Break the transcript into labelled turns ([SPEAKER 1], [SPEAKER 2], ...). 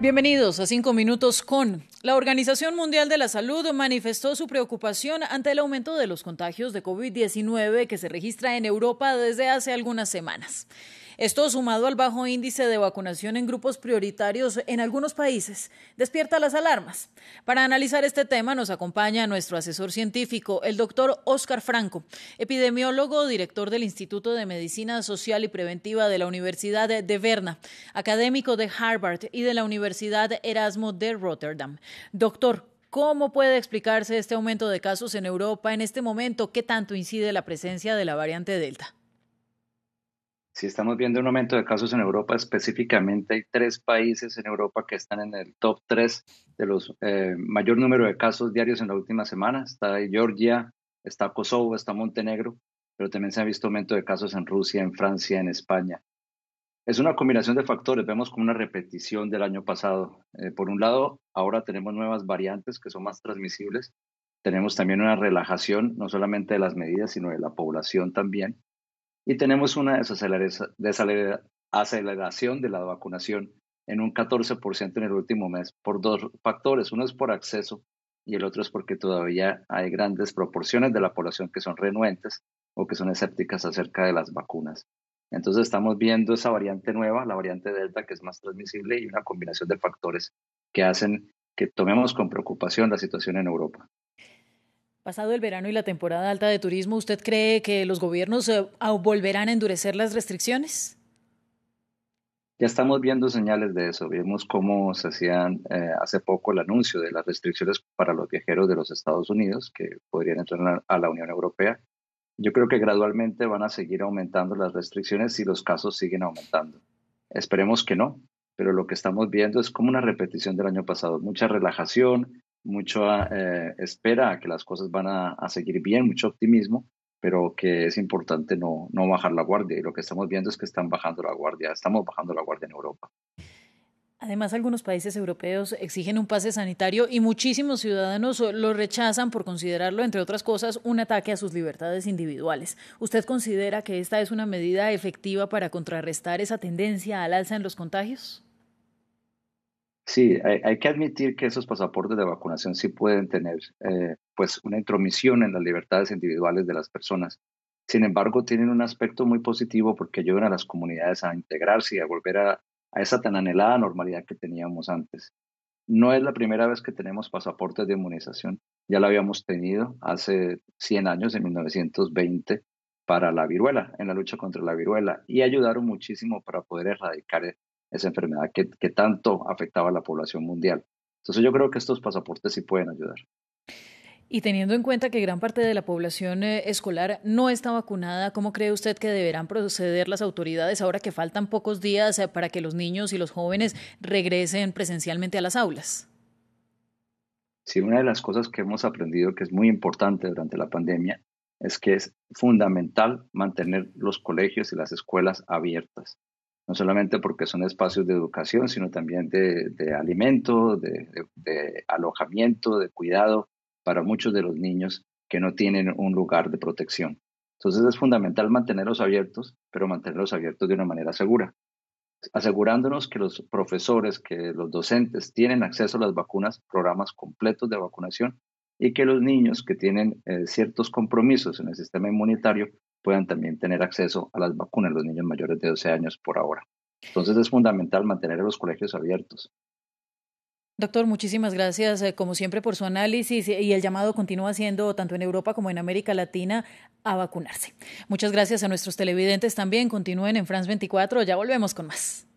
[SPEAKER 1] Bienvenidos a Cinco Minutos con. La Organización Mundial de la Salud manifestó su preocupación ante el aumento de los contagios de COVID-19 que se registra en Europa desde hace algunas semanas. Esto, sumado al bajo índice de vacunación en grupos prioritarios en algunos países, despierta las alarmas. Para analizar este tema nos acompaña nuestro asesor científico, el doctor Oscar Franco, epidemiólogo, director del Instituto de Medicina Social y Preventiva de la Universidad de Berna, académico de Harvard y de la Universidad Erasmo de Rotterdam. Doctor, ¿Cómo puede explicarse este aumento de casos en Europa en este momento? ¿Qué tanto incide la presencia de la variante Delta?
[SPEAKER 2] Si estamos viendo un aumento de casos en Europa, específicamente hay tres países en Europa que están en el top tres de los eh, mayor número de casos diarios en la última semana. Está Georgia, está Kosovo, está Montenegro, pero también se ha visto aumento de casos en Rusia, en Francia, en España. Es una combinación de factores, vemos como una repetición del año pasado. Eh, por un lado, ahora tenemos nuevas variantes que son más transmisibles. Tenemos también una relajación, no solamente de las medidas, sino de la población también y tenemos una desaceleración de la vacunación en un 14% en el último mes por dos factores. Uno es por acceso y el otro es porque todavía hay grandes proporciones de la población que son renuentes o que son escépticas acerca de las vacunas. Entonces estamos viendo esa variante nueva, la variante Delta, que es más transmisible y una combinación de factores que hacen que tomemos con preocupación la situación en Europa.
[SPEAKER 1] Pasado el verano y la temporada alta de turismo, ¿usted cree que los gobiernos eh, volverán a endurecer las restricciones?
[SPEAKER 2] Ya estamos viendo señales de eso. Vimos cómo se hacían eh, hace poco el anuncio de las restricciones para los viajeros de los Estados Unidos que podrían entrar a la Unión Europea. Yo creo que gradualmente van a seguir aumentando las restricciones si los casos siguen aumentando. Esperemos que no, pero lo que estamos viendo es como una repetición del año pasado. Mucha relajación, mucho eh, espera a que las cosas van a, seguir bien, mucho optimismo, pero que es importante no, no bajar la guardia. Y lo que estamos viendo es que están bajando la guardia, estamos bajando la guardia en Europa.
[SPEAKER 1] Además, algunos países europeos exigen un pase sanitario y muchísimos ciudadanos lo rechazan por considerarlo, entre otras cosas, un ataque a sus libertades individuales. ¿Usted considera que esta es una medida efectiva para contrarrestar esa tendencia al alza en los contagios?
[SPEAKER 2] Sí, hay, que admitir que esos pasaportes de vacunación sí pueden tener eh, pues una intromisión en las libertades individuales de las personas. Sin embargo, tienen un aspecto muy positivo porque ayudan a las comunidades a integrarse y a volver a, esa tan anhelada normalidad que teníamos antes. No es la primera vez que tenemos pasaportes de inmunización. Ya lo habíamos tenido hace 100 años, en 1920, para la viruela, en la lucha contra la viruela, y ayudaron muchísimo para poder erradicar esa enfermedad que, que tanto afectaba a la población mundial. Entonces yo creo que estos pasaportes sí pueden ayudar.
[SPEAKER 1] Y teniendo en cuenta que gran parte de la población eh, escolar no está vacunada, ¿cómo cree usted que deberán proceder las autoridades ahora que faltan pocos días eh, para que los niños y los jóvenes regresen presencialmente a las aulas?
[SPEAKER 2] Sí, una de las cosas que hemos aprendido que es muy importante durante la pandemia es que es fundamental mantener los colegios y las escuelas abiertas no solamente porque son espacios de educación, sino también de, alimento, de, alojamiento, de cuidado para muchos de los niños que no tienen un lugar de protección. Entonces es fundamental mantenerlos abiertos, pero mantenerlos abiertos de una manera segura, asegurándonos que los profesores, que los docentes tienen acceso a las vacunas, programas completos de vacunación y que los niños que tienen eh, ciertos compromisos en el sistema inmunitario puedan también tener acceso a las vacunas, los niños mayores de 12 años por ahora. Entonces es fundamental mantener los colegios abiertos.
[SPEAKER 1] Doctor, muchísimas gracias, eh, como siempre, por su análisis y el llamado continúa siendo, tanto en Europa como en América Latina, a vacunarse. Muchas gracias a nuestros televidentes también. Continúen en France 24. Ya volvemos con más.